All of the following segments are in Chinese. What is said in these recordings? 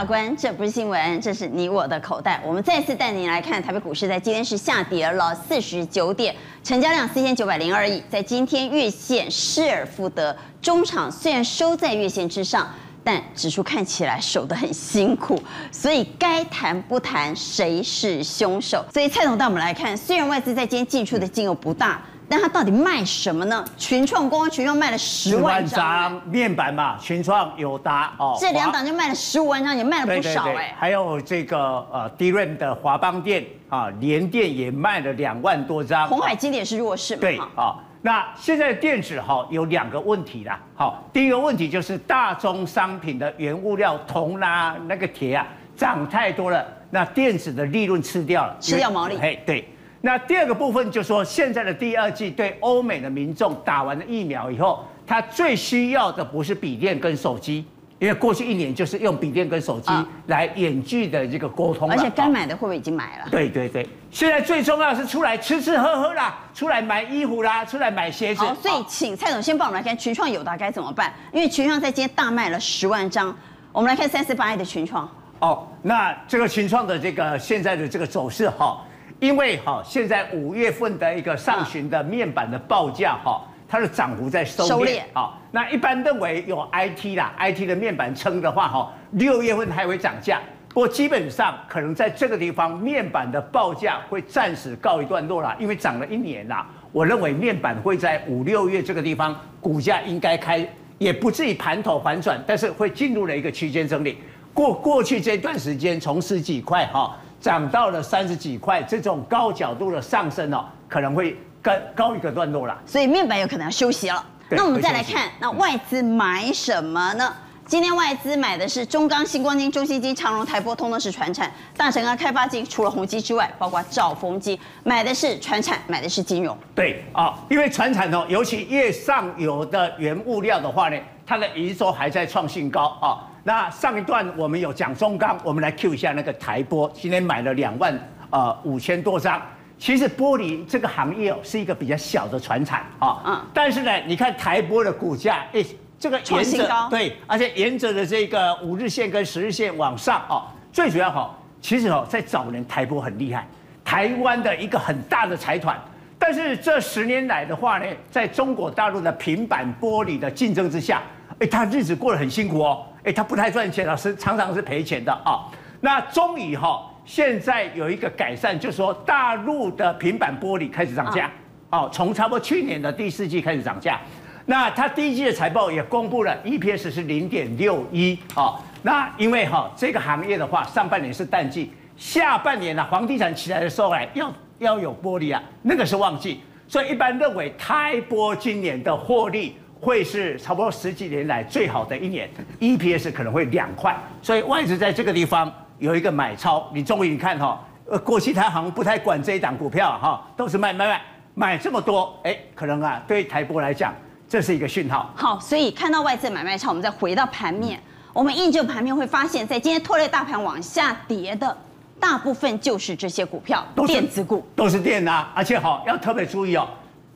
法官，这不是新闻，这是你我的口袋。我们再次带您来看台北股市，在今天是下跌了四十九点，成交量四千九百零二亿。在今天月线失而复得，中场虽然收在月线之上，但指数看起来守得很辛苦。所以该谈不谈谁是凶手？所以蔡总带我们来看，虽然外资在今天进出的金额不大。但他到底卖什么呢？群创光群创卖了十万张面板嘛，群创有达哦，这两档就卖了十五万张，也卖了不少哎、欸。还有这个呃，DRAM 的华邦店啊，联电也卖了两万多张。鸿海今天也是弱势嘛。对啊，那现在电子哈有两个问题啦。好，第一个问题就是大宗商品的原物料铜啦，那个铁啊涨太多了，那电子的利润吃掉了，吃掉毛利。嘿，对。那第二个部分就是说，现在的第二季对欧美的民众打完了疫苗以后，他最需要的不是笔电跟手机，因为过去一年就是用笔电跟手机来远距的这个沟通。而且该买的会不会已经买了？对对对，现在最重要的是出来吃吃喝喝啦，出来买衣服啦，出来买鞋子。好，所以请蔡总先帮我们来看群创有达该怎么办？因为群创在今天大卖了十万张，我们来看三四八亿的群创。哦，那这个群创的这个现在的这个走势哈。因为哈，现在五月份的一个上旬的面板的报价哈，它的涨幅在收敛啊。那一般认为有 IT 啦，IT 的面板撑的话哈，六月份还会涨价。不过基本上可能在这个地方面板的报价会暂时告一段落啦，因为涨了一年啦。我认为面板会在五六月这个地方股价应该开，也不至于盘头反转，但是会进入了一个区间整理。过过去这段时间从十几块哈。涨到了三十几块，这种高角度的上升哦，可能会更高一个段落了。所以面板有可能要休息了。那我们再来看，那外资买什么呢？今天外资买的是中钢、新光金、中信金、长荣、台波，通通是船产。大成啊、开发金，除了宏基之外，包括兆丰金，买的是船产，买的是金融。对啊，因为船产哦，尤其越上游的原物料的话呢，它的营收还在创新高啊。那上一段我们有讲中钢，我们来 Q 一下那个台玻，今天买了两万呃五千多张。其实玻璃这个行业哦是一个比较小的船产啊，嗯，但是呢，你看台玻的股价，哎，这个沿着对，而且沿着的这个五日线跟十日线往上哦，最主要哈，其实哦在早年台玻很厉害，台湾的一个很大的财团，但是这十年来的话呢，在中国大陆的平板玻璃的竞争之下，哎，他日子过得很辛苦哦。哎，他不太赚钱了，是常常是赔钱的啊。那终于哈，现在有一个改善，就是说大陆的平板玻璃开始涨价，哦，从差不多去年的第四季开始涨价。那它第一季的财报也公布了，EPS 是零点六一啊。那因为哈这个行业的话，上半年是淡季，下半年呢，房地产起来的时候哎，要要有玻璃啊，那个是旺季，所以一般认为台玻今年的获利。会是差不多十几年来最好的一年，EPS 可能会两块，所以外资在这个地方有一个买超。你终于你看哈，呃，过去他好像不太管这一档股票哈，都是买买买买这么多，哎，可能啊对台波来讲这是一个讯号。好，所以看到外资买卖超，我们再回到盘面，我们印证盘面会发现，在今天拖累大盘往下跌的大部分就是这些股票，都是电子股，都是电啊，而且好要特别注意哦。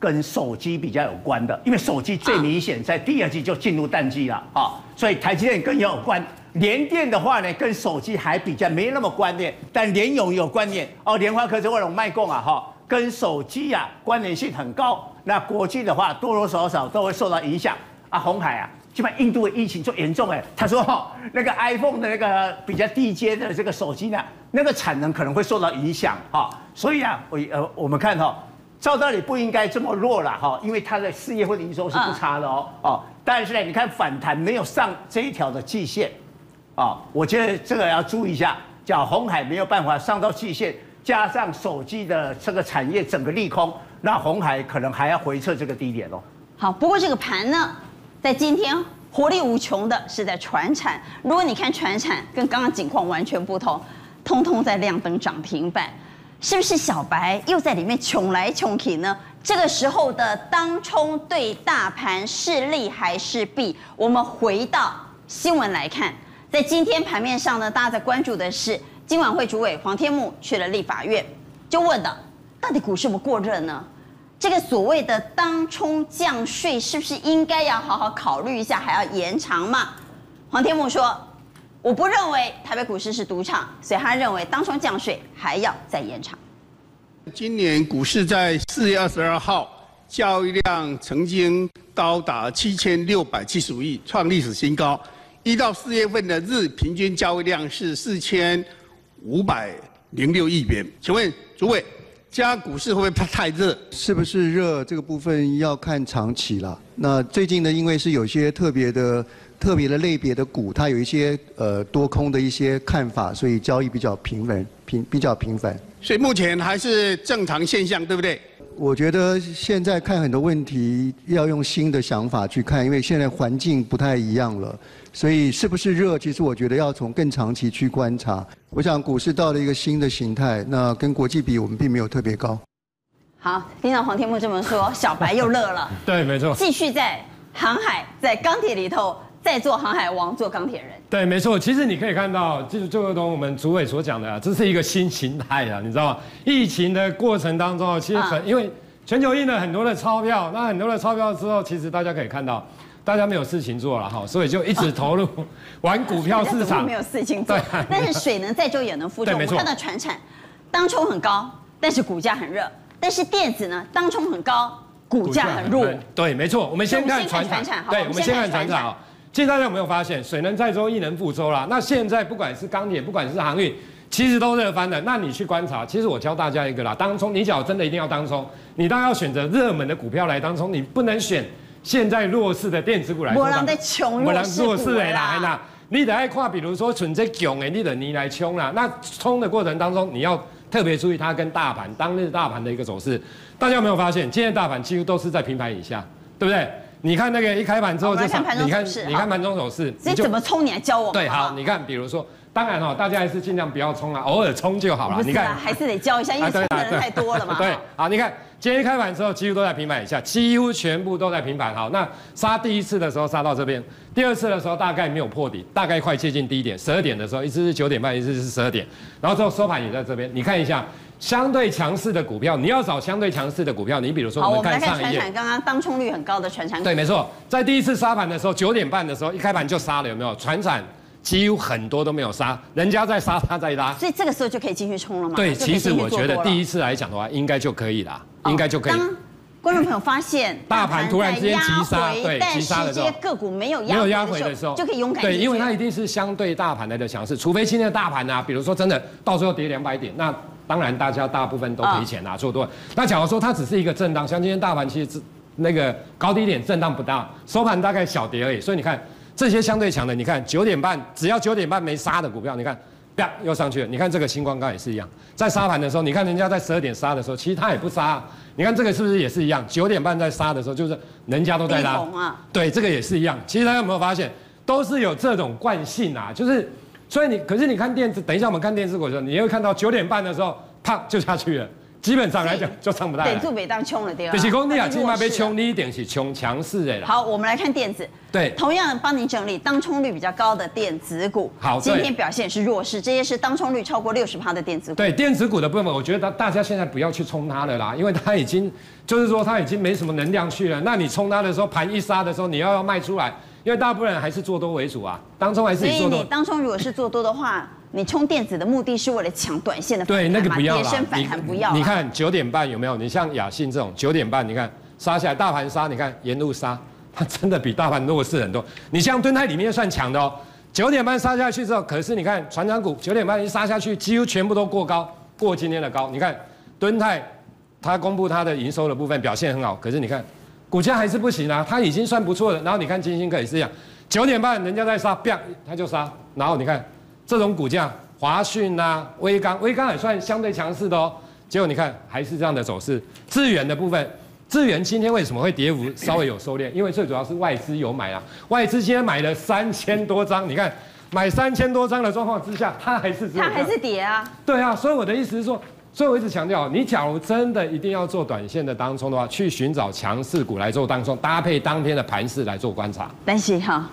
跟手机比较有关的，因为手机最明显在第二季就进入淡季了啊，所以台积电更有关。联电的话呢，跟手机还比较没那么关联，但联咏有关联哦。联发科是为了卖供啊哈，跟手机啊关联性很高。那国际的话多多少少都会受到影响啊。红海啊，基本印度的疫情就严重哎，他说哈，那个 iPhone 的那个比较低阶的这个手机呢，那个产能可能会受到影响哈。所以啊，我呃我们看哈。照道理不应该这么弱了哈，因为它的四月份营收是不差的哦哦，但是呢，你看反弹没有上这一条的季线，啊，我觉得这个要注意一下，叫红海没有办法上到季线，加上手机的这个产业整个利空，那红海可能还要回撤这个低点哦。好，不过这个盘呢，在今天活力无穷的是在船产，如果你看船产跟刚刚景况完全不同，通通在亮灯涨停板。是不是小白又在里面穷来穷去呢？这个时候的当冲对大盘是利还是弊？我们回到新闻来看，在今天盘面上呢，大家在关注的是今晚会主委黄天牧去了立法院，就问的，到底股市不过热呢？这个所谓的当冲降税，是不是应该要好好考虑一下，还要延长吗？黄天牧说，我不认为台北股市是赌场，所以他认为当冲降税还要再延长。今年股市在四月二十二号交易量曾经高达七千六百七十五亿，创历史新高。一到四月份的日平均交易量是四千五百零六亿元。请问主委？加股市会不会太热？是不是热？这个部分要看长期了。那最近呢，因为是有些特别的、特别的类别的股，它有一些呃多空的一些看法，所以交易比较平稳、平比较频繁。所以目前还是正常现象，对不对？我觉得现在看很多问题要用新的想法去看，因为现在环境不太一样了，所以是不是热？其实我觉得要从更长期去观察。我想股市到了一个新的形态，那跟国际比，我们并没有特别高。好，听到黄天牧这么说，小白又乐了。对，没错。继续在航海，在钢铁里头，再做航海王，做钢铁人。对，没错。其实你可以看到，就是就如同我们主委所讲的啊，这是一个新形态啊，你知道吗？疫情的过程当中，其实很、嗯、因为全球印了很多的钞票，那很多的钞票之后，其实大家可以看到。大家没有事情做了哈，所以就一直投入玩股票市场。没有事情做，但是水能载舟也能覆舟。我看到船产当冲很高，但是股价很热；但是电子呢，当冲很高，股价很弱。对，没错。我们先看船产。对，我们先看船产啊。其实大家有没有发现，水能载舟亦能覆舟啦？那现在不管是钢铁，不管是航运，其实都热翻了。那你去观察，其实我教大家一个啦，当冲，你只要真的一定要当冲，你当然要选择热门的股票来当冲，你不能选。现在弱势的电子股来说，没人在穷弱势的啦。你得爱跨，比如说存在囧哎，你得你来冲啦。那冲的过程当中，你要特别注意它跟大盘当日大盘的一个走势。大家有没有发现，今天大盘几乎都是在平盘以下，对不对？你看那个一开盘之后就上，你看你看盘中走势，你怎么冲？你来教我。对，好，你看，比如说，当然哦，大家还是尽量不要冲啊，偶尔冲就好了。你看，还是得教一下，因为冲的人太多了嘛。对，好，你看。今天一开盘之后，几乎都在平盘以下，几乎全部都在平盘。好，那杀第一次的时候杀到这边，第二次的时候大概没有破底，大概快接近低点。十二点的时候，一次是九点半，一次是十二点，然后之后收盘也在这边。你看一下相对强势的股票，你要找相对强势的股票，你比如说我们看上一页，刚刚当冲率很高的船产股。对，没错，在第一次杀盘的时候，九点半的时候一开盘就杀了，有没有？船产几乎很多都没有杀，人家在杀，他在拉，所以这个时候就可以进去冲了吗？对，其实我觉得第一次来讲的话，应该就可以了，应该就可以。观众朋友发现，大盘突然之间急杀，对，急杀的时候，个股没有压没有压回的时候，就可以勇敢。对，因为它一定是相对大盘来的强势，除非今天的大盘啊，比如说真的到最后跌两百点，那当然大家大部分都赔钱啊，做多。那假如说它只是一个震荡，像今天大盘其实那个高低点震荡不大，收盘大概小跌而已。所以你看这些相对强的，你看九点半只要九点半没杀的股票，你看啪又上去了。你看这个星光钢也是一样，在杀盘的时候，你看人家在十二点杀的时候，其实他也不杀。你看这个是不是也是一样？九点半在杀的时候，就是人家都在拉。啊、对，这个也是一样。其实大家有没有发现，都是有这种惯性啊？就是，所以你可是你看电子，等一下我们看电子股的时候，你会看到九点半的时候，啪就下去了。基本上来讲就上不来。点数被当冲了对吧？就是说你啊，起码被冲，你一定是冲强势的啦。好，我们来看电子。对，同样帮你整理当冲率比较高的电子股。好，今天表现是弱势，这些是当冲率超过六十趴的电子股。对，电子股的部分，我觉得大家现在不要去冲它了啦，因为它已经就是说它已经没什么能量去了。那你冲它的时候，盘一杀的时候，你要要卖出来，因为大部分人还是做多为主啊。当中还是以做多。所以你当中如果是做多的话。你冲电子的目的是为了抢短线的对，那个不要了，反弹不要。你看九点半有没有？你像雅信这种九点半，你看杀下来，大盘杀，你看沿路杀，它真的比大盘弱势很多。你像敦泰里面算强的哦，九点半杀下去之后，可是你看船长股九点半一杀下去，几乎全部都过高，过今天的高。你看敦泰，它公布它的营收的部分表现很好，可是你看股价还是不行啊，它已经算不错的。然后你看金星科也是一样，九点半人家在杀，啪，它就杀，然后你看。这种股价，华讯啊，威刚，威刚也算相对强势的哦。结果你看，还是这样的走势。智原的部分，智原今天为什么会跌幅稍微有收敛？因为最主要是外资有买啊，外资今天买了三千多张。你看，买三千多张的状况之下，它还是它还是跌啊。对啊，所以我的意思是说，所以我一直强调，你假如真的一定要做短线的当中的话，去寻找强势股来做当中，搭配当天的盘势来做观察。但是哈，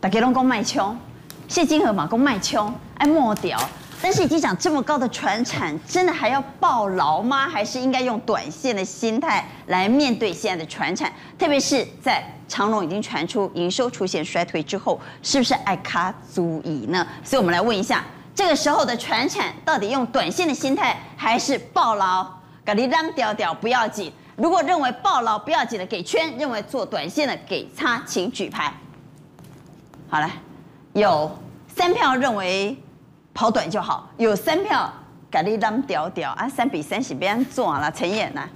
大家拢讲卖冲。谢金河嘛，讲卖冲，爱抹掉，但是已经涨这么高的船产，真的还要抱牢吗？还是应该用短线的心态来面对现在的船产？特别是在长荣已经传出营收出现衰退之后，是不是爱卡足矣呢？所以我们来问一下，这个时候的传产到底用短线的心态，还是抱牢？咖哩浪调调不要紧。如果认为抱牢不要紧的给圈，认为做短线的给叉，请举牌。好来，有三票认为跑短就好，有三票咖哩浪调调啊，三比三是别人做了，陈燕呢？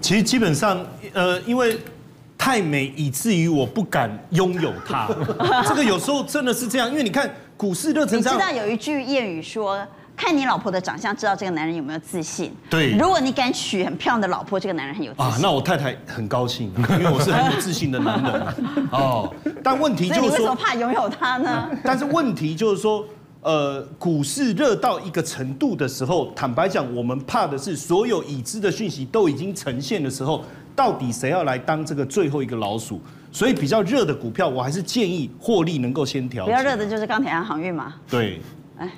其实基本上，呃，因为太美，以至于我不敢拥有它。这个有时候真的是这样，因为你看股市热成这样。你知道有一句谚语说。看你老婆的长相，知道这个男人有没有自信。对，如果你敢娶很漂亮的老婆，这个男人很有自信。啊，那我太太很高兴，因为我是很有自信的男人。哦，但问题就是说，你为什么怕拥有他呢？但是问题就是说，呃，股市热到一个程度的时候，坦白讲，我们怕的是所有已知的讯息都已经呈现的时候，到底谁要来当这个最后一个老鼠？所以比较热的股票，我还是建议获利能够先调。比较热的就是钢铁和航运嘛。对。哎。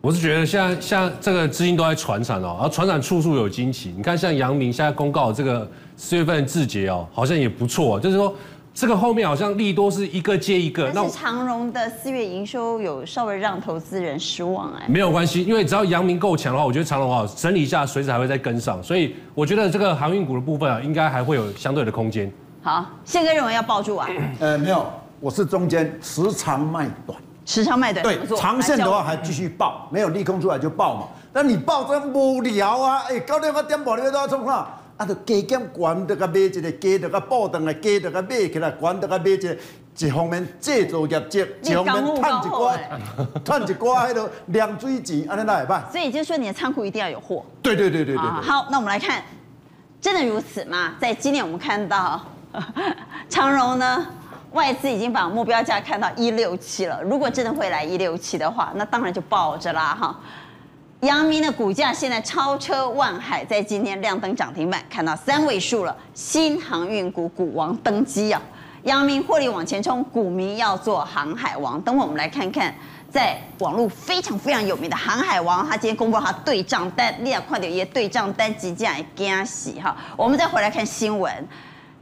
我是觉得现在像这个资金都在传产哦，然后传产处处有惊奇。你看像阳明现在公告这个四月份字节哦，好像也不错，就是说这个后面好像利多是一个接一个。但是长荣的四月营收有稍微让投资人失望哎。没有关系，因为只要阳明够强的话，我觉得长荣啊整理一下，随时还会再跟上。所以我觉得这个航运股的部分啊，应该还会有相对的空间。好，宪哥认为要抱住啊？呃，没有，我是中间持长卖短。持长卖短，对，长线的话还继续抱，没有利空出来就抱嘛。那你抱真无聊啊！哎，高点我点宝你都要冲啥？啊，就加减管得个买一个，加得个抱等来，加得个买起来，管得个买一个，一方面制造业绩，一方面赚一寡，赚一寡迄个凉水钱，安尼哪会办？所以就是说，你的仓库一定要有货。对对对对对，对。好，那我们来看，真的如此吗？在今年我们看到 长荣呢？外资已经把目标价看到一六七了，如果真的会来一六七的话，那当然就抱着啦哈。阳明的股价现在超车万海，在今天亮灯涨停板，看到三位数了，新航运股股王登基啊！阳明获利往前冲，股民要做航海王。等会我们来看看，在网络非常非常有名的航海王，他今天公布他对账单，你也快点也对账单即将来惊喜哈。我们再回来看新闻，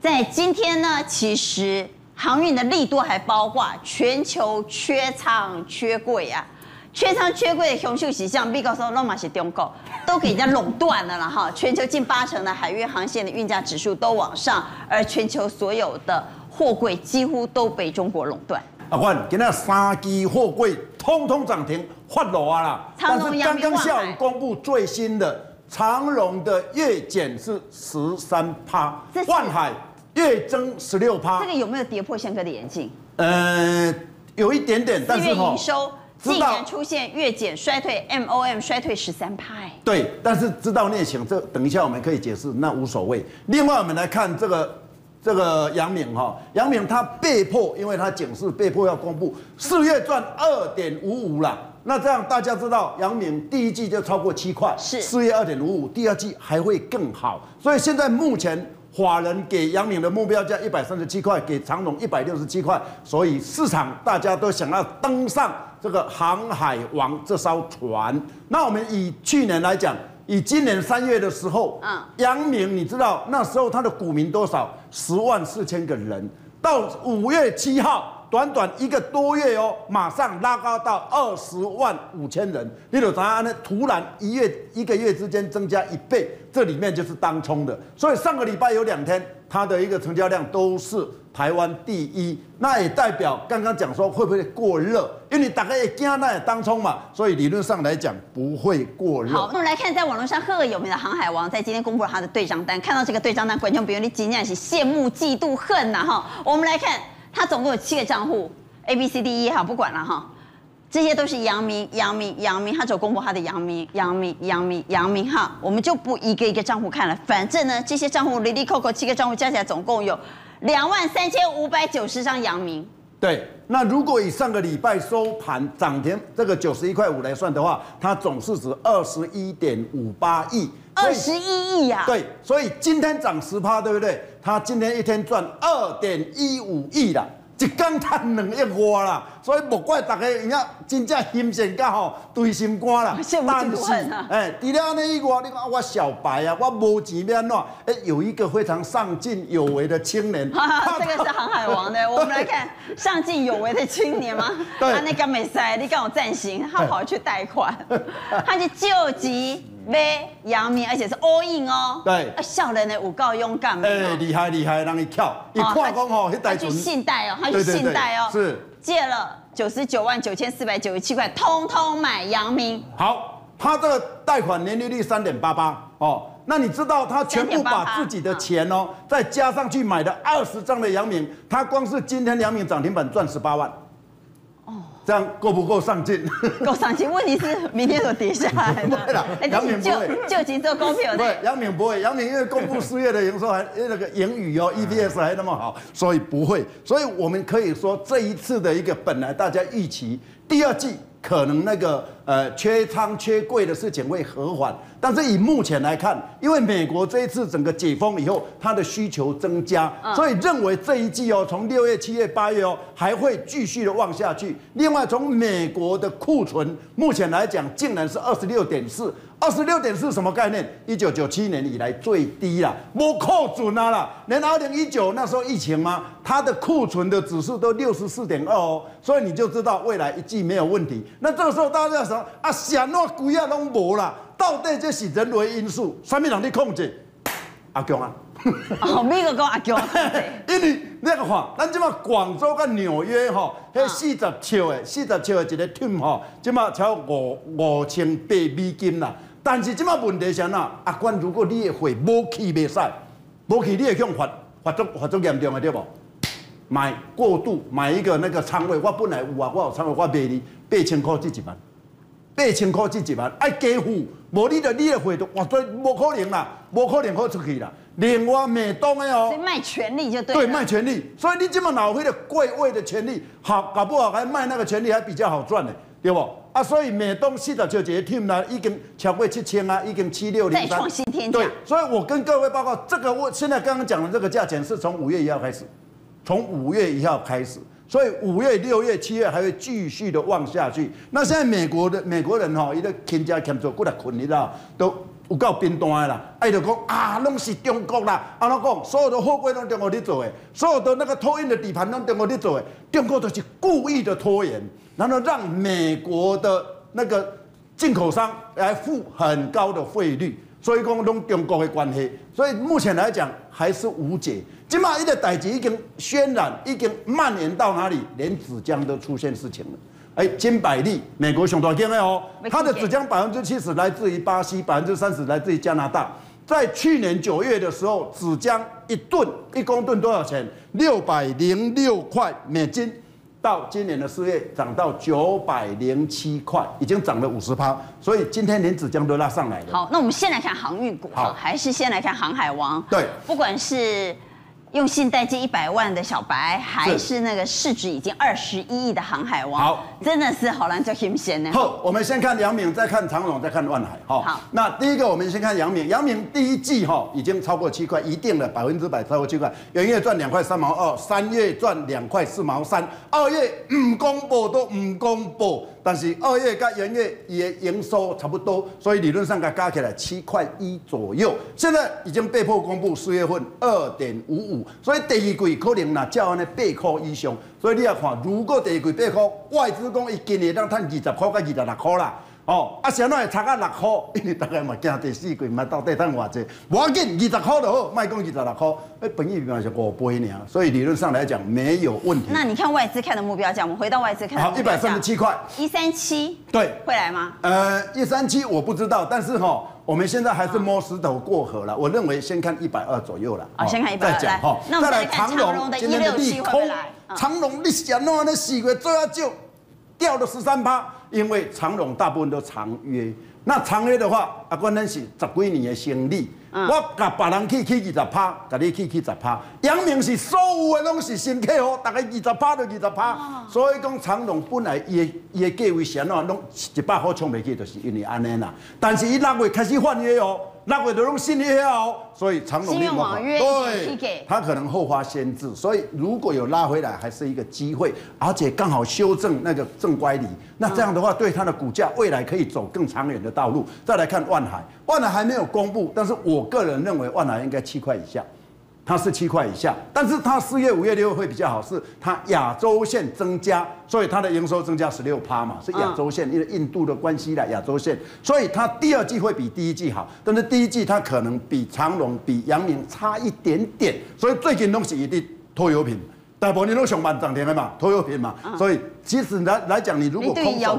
在今天呢，其实。航运的利多还包括全球缺仓缺柜啊，缺仓缺柜的熊秀喜像比告说罗马是中国都给人家垄断了了哈，全球近八成的海运航线的运价指数都往上，而全球所有的货柜几乎都被中国垄断。阿冠，今天三支货柜通通涨停，发落啊啦！但是刚刚下午公布最新的长荣的月减是十三趴，万海。月增十六趴，这个有没有跌破宪哥的眼镜？呃，有一点点，但是哈，营收竟然出现月减衰退，MOM 衰退十三趴。对，但是知道内情，这等一下我们可以解释，那无所谓。另外，我们来看这个这个杨敏哈，杨敏他被迫，因为他警示被迫要公布四月赚二点五五啦，那这样大家知道，杨敏第一季就超过七块，是四月二点五五，第二季还会更好，所以现在目前。法人给阳明的目标价一百三十七块，给长荣一百六十七块，所以市场大家都想要登上这个航海王这艘船。那我们以去年来讲，以今年三月的时候，嗯，阳明你知道那时候他的股民多少？十万四千个人，到五月七号。短短一个多月哦，马上拉高到二十万五千人。你有答案呢？突然一月一个月之间增加一倍，这里面就是当冲的。所以上个礼拜有两天，它的一个成交量都是台湾第一。那也代表刚刚讲说会不会过热？因为你大概也惊那也当冲嘛，所以理论上来讲不会过热。好，那我们来看在网络上赫赫有名的航海王，在今天公布了他的对账单。看到这个对账单，观众朋友你尽量是羡慕嫉妒恨呐哈。我们来看。他总共有七个账户，A B C D E 哈，不管了哈，这些都是阳明、阳明、阳明，他只有公布他的阳明、阳明、阳明、阳明哈，我们就不一个一个账户看了，反正呢，这些账户里里扣扣七个账户加起来总共有两万三千五百九十张阳明。对，那如果以上个礼拜收盘涨停这个九十一块五来算的话，它总市值二十一点五八亿，二十一亿呀。对，所以今天涨十趴，对不对？他今天一天赚二点一五亿了。一天赚两亿外啦，所以莫怪大家人家真正心善甲吼对心肝啦。羡慕嫉妒恨啊！哎，除了安尼以外，你看我小白啊，我无钱要安怎？哎，有一个非常上进有为的青年。哈哈，这个是航海王的，我们来看上进有为的青年吗？对他那个美赛，你跟我赞行，他跑去贷款，他去救急买阳明，而且是 all in 哦。对，笑人的五够勇敢。哎，厉害厉害，让你跳，一看讲吼，他去信贷哦，他去信贷哦，是借了九十九万九千四百九十七块，通通买阳明。好，他这个贷款年利率三点八八哦，那你知道他全部把自己的钱哦，再加上去买的二十张的阳明，他光是今天阳明涨停板赚十八万。这样够不够上进？够上进。问题是 明天有跌下来了。对了，杨敏不会，就近做公平。对，杨敏不会，杨敏因为公布四月的营收还 那个盈余哦，EPS 还那么好，所以不会。所以我们可以说这一次的一个本来大家预期第二季。可能那个呃缺仓缺柜的事情会和缓，但是以目前来看，因为美国这一次整个解封以后，它的需求增加，所以认为这一季哦，从六月、七月、八月哦，还会继续的旺下去。另外，从美国的库存目前来讲，竟然是二十六点四。二十六点是什么概念？一九九七年以来最低啦，我扣准啊啦，连二零一九那时候疫情吗？它的库存的指数都六十四点二哦，所以你就知道未来一季没有问题。那这个时候大家在想啊，什么鬼啊拢无啦，到底这是人为因素，啥物人咧控制？阿强啊，哦，每个讲阿强，因为那个话，咱即马广州甲纽约吼，迄四十兆的四十兆的一个 team 吼，即马超五五千八美金啦。但是即马问题是啥呢？阿关，如果你的会无去袂使，无去你会向罚罚足罚足严重的对无？买过度买一个那个仓位，我本来有啊，我有仓位，我卖你八千块这一万，八千块至一万，爱加付，无你的你的会都哇，所以无可能啦，无可能可出去啦。另外美东的哦，所以卖权利就对。对，卖权利，所以你这么老会的贵位的权利，好搞不好还卖那个权利还比较好赚呢，对不？啊，所以美东四十兆这个 team 呢，已经超过七千啊，已经七六零三，再创新天价。对，所以我跟各位报告，这个我现在刚刚讲的这个价钱是从五月一号开始，从五月一号开始，所以五月、六月、七月还会继续的旺下去。那现在美国的美国人哈，伊个倾家倾做过来困，你知道都有够冰冻的啦。哎，就讲啊，拢是中国啦，安怎讲？所有的货柜都中国在做的，所有的那个托运的底盘都中国在做的，中国都是故意的拖延，然后让美国的。那个进口商来付很高的费率，所以讲拢中国的关系，所以目前来讲还是无解。今嘛一个代志已经渲染，已经蔓延到哪里？连纸浆都出现事情了。哎，金百利，美国熊大金的哦，它的纸浆百分之七十来自于巴西，百分之三十来自于加拿大。在去年九月的时候，纸浆一吨一公吨多少钱？六百零六块美金。到今年的四月涨到九百零七块，已经涨了五十趴，所以今天连纸浆都拉上来了。好，那我们先来看航运股，好，还是先来看航海王。对，不管是。用信贷借一百万的小白，还是那个市值已经二十一亿的航海王，好，真的是好难叫天险呢。好，我们先看杨敏，再看长荣，再看万海。好，好，那第一个我们先看杨敏。杨敏第一季哈已经超过七块，一定了百分之百超过七块，元月赚两块三毛二，三月赚两块四毛三，二月唔公布都唔公布。但是二月跟元月也营收差不多，所以理论上该加起来七块一左右。现在已经被迫公布四月份二点五五，所以第二季可能那照安尼八块以上。所以你要看，如果第二季八块，外资讲伊今年当赚二十块到二十六块啦。哦，啊，现在差个六块，因为大家嘛惊第四季嘛到底等偌济，无要紧，二十块就好，卖讲二十六块，哎，本益比嘛是五倍呢，所以理论上来讲没有问题。那你看外资看的目标价，我们回到外资看好，一百三十七块，一三七，对，会来吗？呃，一三七我不知道，但是哈，我们现在还是摸石头过河了。我认为先看一百二左右了。啊，先看一百二，再讲哈。那我们再来看长龙的一六七会不会来？长荣你想弄那四个月最后就掉了十三趴。因为长荣大部分都长约，那长约的话，啊，关键是十几年的生意，嗯、我甲别人去去二十趴，甲你去去十趴。杨明是所有的拢是新客户，大概二十趴就二十趴，哦、所以讲长荣本来伊伊的价位线哦，拢一百块冲袂起，就是因为安尼啦。但是伊六月开始换约哦。那个都用新药，所以长隆利网约对，它可能后发先至，所以如果有拉回来，还是一个机会，而且刚好修正那个正乖离，那这样的话对它的股价未来可以走更长远的道路。再来看万海，万海还没有公布，但是我个人认为万海应该七块以下。它是七块以下，但是它四月、五月、六月会比较好，是它亚洲线增加，所以它的营收增加十六趴嘛，是亚洲线，因为印度的关系啦，亚洲线，所以它第二季会比第一季好，但是第一季它可能比长荣、比阳明差一点点，所以最近东西一定拖油瓶，大部分都上班涨停了嘛，拖油瓶嘛，所以其实来来讲，你如果空手，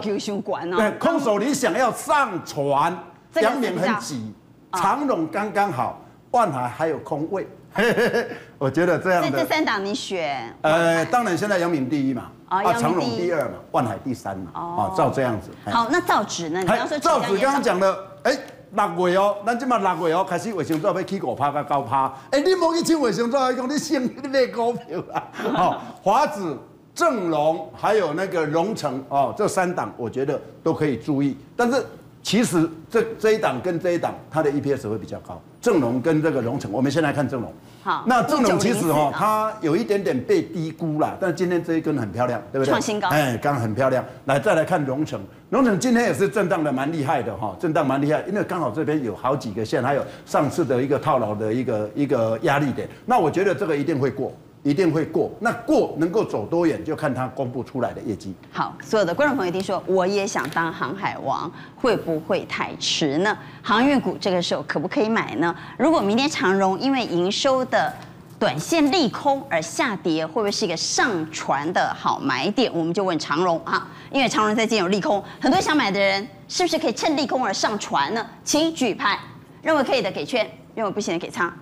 对，空手你想要上船，阳明很挤，长荣刚刚好，万海还有空位。嘿嘿嘿，我觉得这样的。这三档你选？呃，当然现在阳明第一嘛，啊，长荣第二嘛，万海第三嘛，哦，照这样子。好，那造纸呢？你要说造纸刚刚讲的，哎，六月哦，咱这嘛六月哦，开始卫生纸要起五趴到九趴，哎，你莫去抢卫生纸，还讲你先你买股票啊？好，华子、正隆还有那个荣成哦，这三档我觉得都可以注意，但是。其实这这一档跟这一档，它的 EPS 会比较高。正隆跟这个荣成，我们先来看正隆。好，那正隆其实哈，它有一点点被低估了，但是今天这一根很漂亮，对不对？创新高。哎，刚刚很漂亮。来，再来看荣成，荣成今天也是震荡的蛮厉害的哈，震荡蛮厉害，因为刚好这边有好几个线，还有上次的一个套牢的一个一个压力点。那我觉得这个一定会过。一定会过，那过能够走多远，就看他公布出来的业绩。好，所有的观众朋友一定说，我也想当航海王，会不会太迟呢？航运股这个时候可不可以买呢？如果明天长荣因为营收的短线利空而下跌，会不会是一个上船的好买点？我们就问长荣啊，因为长荣在今天有利空，很多想买的人是不是可以趁利空而上船呢？请举牌，认为可以的给圈，认为不行的给叉。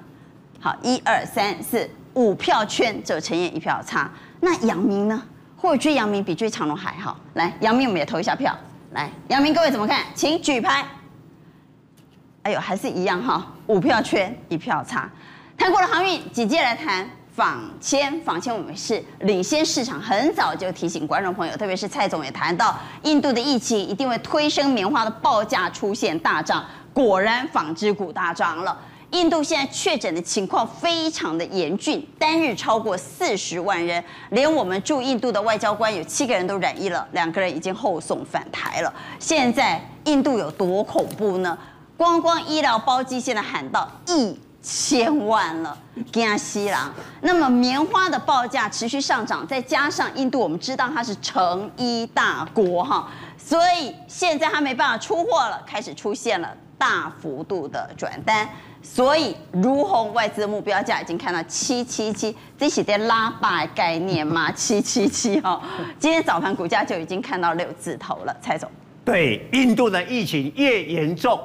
好，一二三四。五票圈，只有陈彦一票差。那杨明呢？或者追杨明比追长荣还好？来，杨明我们也投一下票。来，杨明各位怎么看？请举牌。哎呦，还是一样哈，五票圈一票差。谈过了航运，紧接着来谈纺纤。纺纤我们是领先市场，很早就提醒观众朋友，特别是蔡总也谈到，印度的疫情一定会推升棉花的报价出现大涨。果然，纺织股大涨了。印度现在确诊的情况非常的严峻，单日超过四十万人，连我们驻印度的外交官有七个人都染疫了，两个人已经后送返台了。现在印度有多恐怖呢？光光医疗包机现在喊到一千万了，惊西郎。那么棉花的报价持续上涨，再加上印度我们知道它是成衣大国哈，所以现在它没办法出货了，开始出现了大幅度的转单。所以，如虹外资的目标价已经看到七七七，这是在拉霸概念吗？七七七哈，今天早盘股价就已经看到六字头了。蔡总，对，印度的疫情越严重，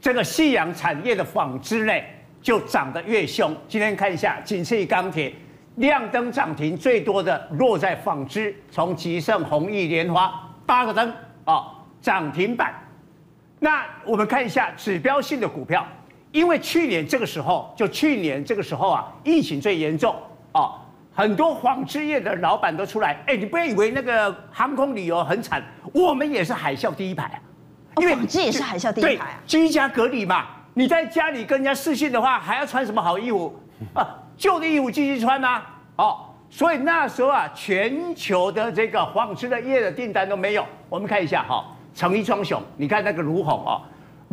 这个夕阳产业的纺织类就涨得越凶。今天看一下，仅次于钢铁亮灯涨停最多的落在纺织，从吉盛、弘毅、莲花八个灯啊涨停板。那我们看一下指标性的股票。因为去年这个时候，就去年这个时候啊，疫情最严重啊，很多纺织业的老板都出来，哎，你不要以为那个航空旅游很惨，我们也是海啸第一排啊，因为纺织也是海啸第一排啊，居家隔离嘛，你在家里跟人家视讯的话，还要穿什么好衣服啊？旧的衣服继续穿吗？哦，所以那时候啊，全球的这个纺织的业的订单都没有。我们看一下哈，成衣双雄，你看那个如虹啊。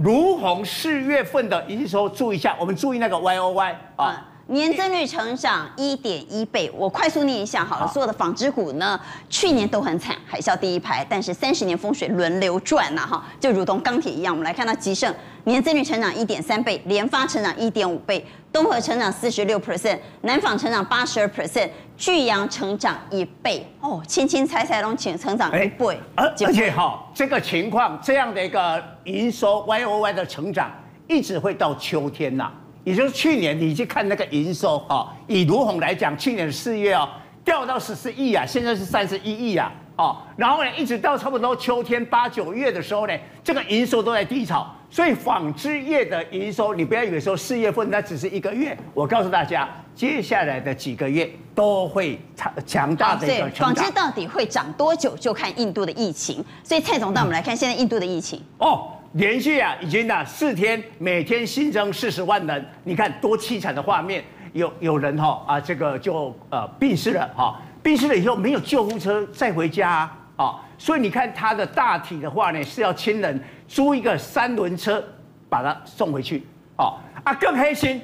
如虹四月份的营收，注意一下，我们注意那个 Y O Y 啊，年增率成长一点一倍。我快速念一下好了，所有的纺织股呢，去年都很惨，海啸第一排，但是三十年风水轮流转呐哈，就如同钢铁一样。我们来看到吉盛年增率成长一点三倍，联发成长一点五倍。东和成长四十六 percent，南纺成长八十二 percent，巨阳成长一倍哦，青青彩彩龙请成长一倍，而而且哈，这个情况这样的一个营收 Y O Y 的成长，一直会到秋天呐，也就是去年你去看那个营收啊，以卢虹来讲，去年四月哦掉到十四亿啊，现在是三十一亿啊，哦，然后呢一直到差不多秋天八九月的时候呢，这个营收都在低潮。所以纺织业的营收，你不要以为说四月份那只是一个月，我告诉大家，接下来的几个月都会强强大的一个成长。纺织到底会涨多久，就看印度的疫情。所以蔡总带我们来看现在印度的疫情。哦，连续啊已经啊四天每天新增四十万人，你看多凄惨的画面，有有人哈啊这个就呃病逝了哈，病逝了以后没有救护车再回家啊，所以你看他的大体的话呢是要亲人租一个三轮车把他送回去，哦啊更黑心，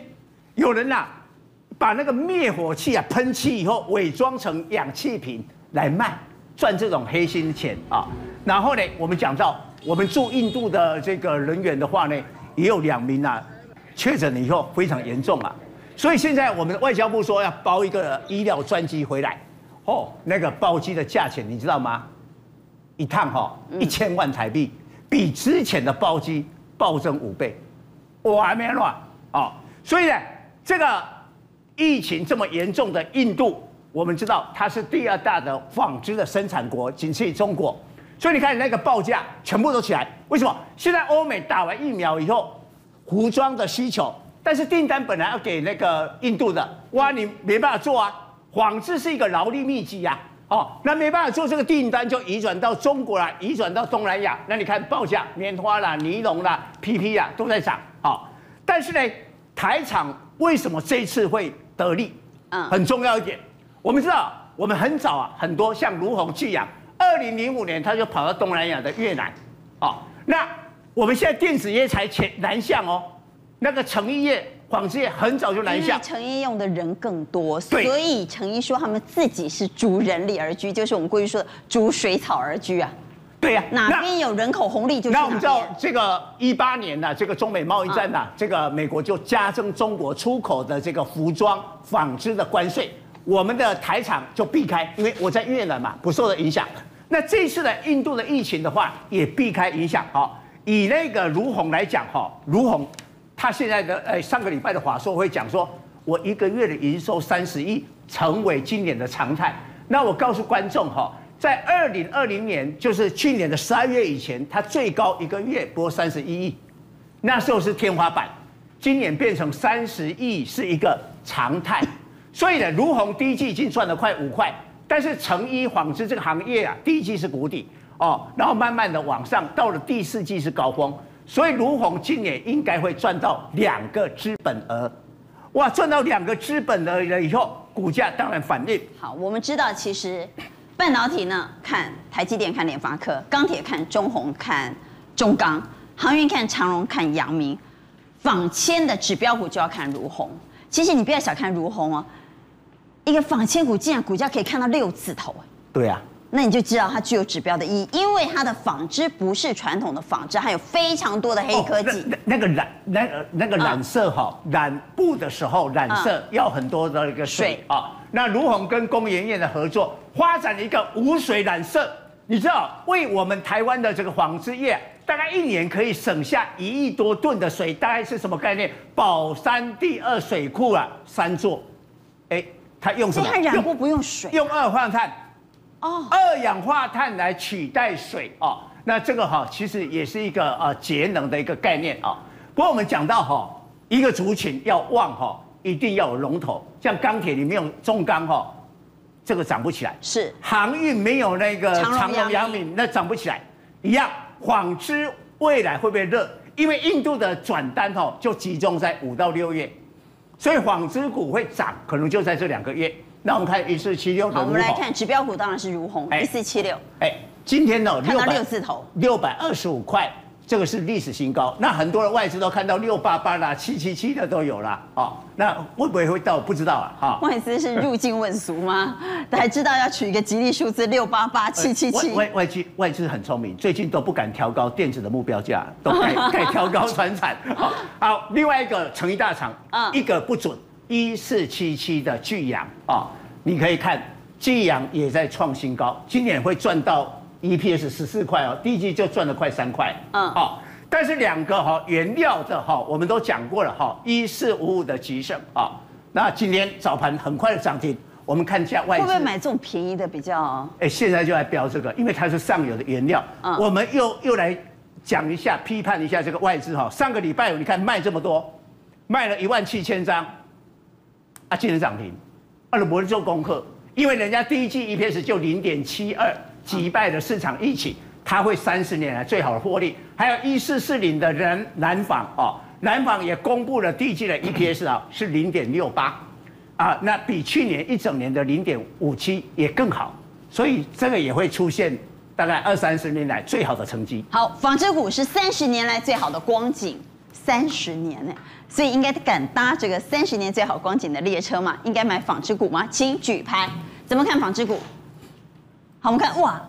有人呐、啊、把那个灭火器啊喷漆以后伪装成氧气瓶来卖。赚这种黑心钱啊，然后呢，我们讲到我们驻印度的这个人员的话呢，也有两名啊确诊了以后非常严重啊，所以现在我们的外交部说要包一个医疗专机回来，哦，那个包机的价钱你知道吗？一趟哈一千万台币，比之前的包机暴增五倍，我还没乱。哦，所以呢，这个疫情这么严重的印度。我们知道它是第二大的纺织的生产国，仅次于中国，所以你看那个报价全部都起来。为什么？现在欧美打完疫苗以后，服装的需求，但是订单本来要给那个印度的，哇，你没办法做啊。纺织是一个劳力密集呀，哦，那没办法做这个订单，就移转到中国啦，移转到东南亚。那你看报价，棉花啦、尼龙啦、PP 啊都在涨，好，但是呢，台厂为什么这一次会得利？嗯，很重要一点。我们知道，我们很早啊，很多像儒鸿、巨阳，二零零五年他就跑到东南亚的越南，哦，那我们现在电子业才前南向哦，那个成衣业、纺织业很早就南向。成衣用的人更多，所以成衣说他们自己是逐人力而居，就是我们过去说的逐水草而居啊。对呀、啊，哪边有人口红利就去哪边。那我们知道这个一八年呢，这个中美贸易战呢、啊，这个美国就加征中国出口的这个服装、纺织的关税。我们的台厂就避开，因为我在越南嘛，不受到影响。那这次的印度的疫情的话，也避开影响。哈，以那个卢洪来讲，哈，卢洪他现在的呃上个礼拜的话说会讲说，我一个月的营收三十亿，成为今年的常态。那我告诉观众哈，在二零二零年，就是去年的十二月以前，它最高一个月播三十一亿，那时候是天花板。今年变成三十亿是一个常态。所以呢，如虹第一季已经赚了快五块，但是成衣纺织这个行业啊，第一季是谷底哦，然后慢慢的往上，到了第四季是高峰，所以如虹今年应该会赚到两个资本额，哇，赚到两个资本额了以后，股价当然反应。好，我们知道其实半导体呢，看台积电，看联发科，钢铁看中鸿，看中钢，航运看长荣，看阳明，纺纤的指标股就要看如虹。其实你不要小看如虹哦。一个仿千股竟然股价可以看到六字头，对啊，那你就知道它具有指标的意义，因为它的纺织不是传统的纺织，还有非常多的黑科技。哦、那，那，个染那个那个染色哈，嗯、染布的时候染色要很多的一个水啊、哦。那卢鸿跟工研院的合作，发展了一个无水染色，你知道为我们台湾的这个纺织业，大概一年可以省下一亿多吨的水，大概是什么概念？宝山第二水库啊，三座，哎。它用什么？它染布不用水，用二氧化碳。哦，二氧化碳来取代水哦。那这个哈，其实也是一个呃节能的一个概念啊。不过我们讲到哈，一个族群要旺哈，一定要有龙头。像钢铁里面有中钢哈，这个涨不起来。是。航运没有那个长荣、阳明，那涨不起来。一样，纺织未来会不会热？因为印度的转单哈，就集中在五到六月。所以纺织股会涨，可能就在这两个月。那我们看一四七六我们来看指标股，当然是如虹，一四七六。哎，今天呢，看到六字头，六百二十五块。这个是历史新高，那很多的外资都看到六八八啦、七七七的都有啦哦。那会不会会到？不知道啊。哈，外资是入境问俗吗？还知道要取一个吉利数字六八八七七七。外外资外资很聪明，最近都不敢调高电子的目标价，都改 改调高船产。好，好，另外一个成一大厂，嗯，一个不准，一四七七的巨阳啊，你可以看巨阳也在创新高，今年会赚到。EPS 十四块哦，第一季就赚了快三块，嗯，好，但是两个哈原料的哈，我们都讲过了哈，一四五五的集盛啊，那今天早盘很快的涨停，我们看一下外资会不会买这种便宜的比较？哎，现在就来标这个，因为它是上游的原料，嗯，我们又又来讲一下，批判一下这个外资哈，上个礼拜五你看卖这么多，卖了一万七千张，啊，今天涨停，啊，我们做功课，因为人家第一季 EPS 就零点七二。击败了市场预期，它会三十年来最好的获利。还有一四四零的人南纺哦，南纺也公布了第一季的 EPS 啊是零点六八，啊，那比去年一整年的零点五七也更好，所以这个也会出现大概二三十年来最好的成绩。好，纺织股是三十年来最好的光景，三十年呢，所以应该敢搭这个三十年最好光景的列车嘛？应该买纺织股吗？请举牌。怎么看纺织股？好，我们看哇，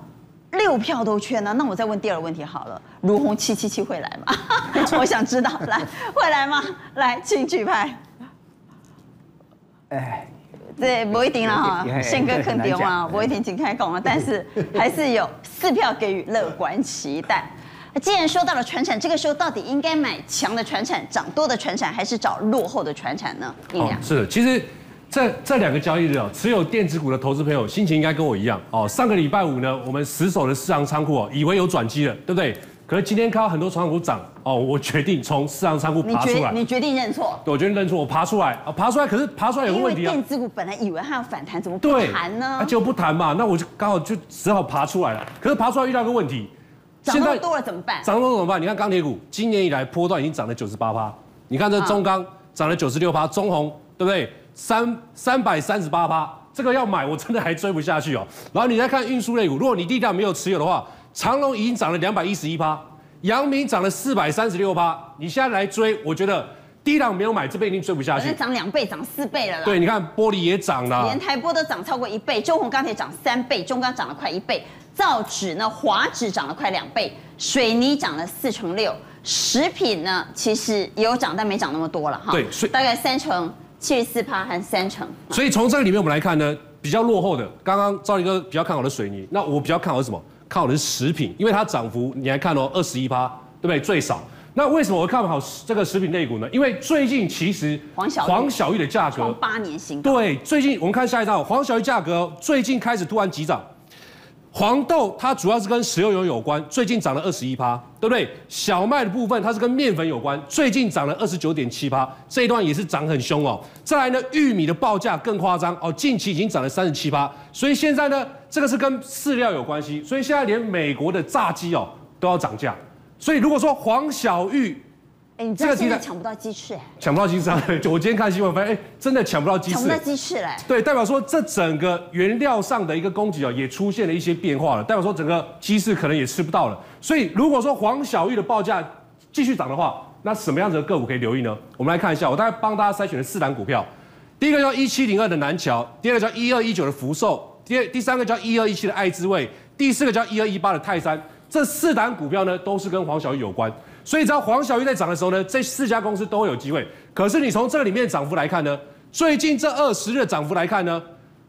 六票都缺呢。那我再问第二个问题好了，如虹七七七会来吗？我想知道，来会来吗？来，请举牌。哎，对，不一定了哈，宪哥肯定嘛，不一定，请开讲了。但是 还是有四票给予乐观期待。既然说到了传产，这个时候到底应该买强的传产、涨多的传产，还是找落后的传产呢？哦，是，其实。这这两个交易日哦，持有电子股的投资朋友心情应该跟我一样哦。上个礼拜五呢，我们死守的四行仓库哦，以为有转机了，对不对？可是今天看到很多传产股涨哦，我决定从四行仓库爬出来。你决定认错？对，我决定认错，我爬出来啊，爬出来。可是爬出来有个问题啊。电子股本来以为它要反弹，怎么不弹呢？结果不弹嘛，那我就刚好就只好爬出来了。可是爬出来遇到一个问题，涨那么多了怎么办？涨那么多怎么办？你看钢铁股今年以来波段已经涨了九十八趴，你看这中钢涨了九十六趴，中红对不对？三三百三十八趴，这个要买我真的还追不下去哦。然后你再看运输类股，如果你低档没有持有的话，长隆已经涨了两百一十一趴，阳明涨了四百三十六趴。你现在来追，我觉得低档没有买，这边一定追不下去。涨两倍，涨四倍了啦。对，你看玻璃也涨了，连台玻都涨超过一倍，中红钢铁涨三倍，中钢涨了快一倍，造纸呢，华纸涨了快两倍，水泥涨了四成六，食品呢其实也有涨，但没涨那么多了哈。对，大概三成。七十四趴和三成，所以从这个里面我们来看呢，比较落后的，刚刚赵立哥比较看好的水泥，那我比较看好的是什么？看好的是食品，因为它涨幅你来看哦，二十一趴，对不对？最少。那为什么我看好这个食品类股呢？因为最近其实黄小黄小玉的价格八年新高。对，最近我们看下一张，黄小玉价格最近开始突然急涨。黄豆它主要是跟食用油有关，最近涨了二十一趴，对不对？小麦的部分它是跟面粉有关，最近涨了二十九点七趴，这一段也是涨很凶哦。再来呢，玉米的报价更夸张哦，近期已经涨了三十七趴，所以现在呢，这个是跟饲料有关系，所以现在连美国的炸鸡哦都要涨价，所以如果说黄小玉。哎，你这个现在抢不到鸡翅哎，抢不到鸡翅啊！我今天看新闻发现，哎，真的抢不到鸡翅，抢不到鸡翅嘞。对，代表说这整个原料上的一个供给啊，也出现了一些变化了，代表说整个鸡翅可能也吃不到了。所以如果说黄小玉的报价继续涨的话，那什么样子的个股可以留意呢？我们来看一下，我大概帮大家筛选了四档股票，第一个叫一七零二的南桥，第二个叫一二一九的福寿，第二第三个叫一二一七的爱滋味，第四个叫一二一八的泰山，这四档股票呢都是跟黄小玉有关。所以，只要黄小玉在涨的时候呢，这四家公司都会有机会。可是，你从这个里面涨幅来看呢，最近这二十日的涨幅来看呢，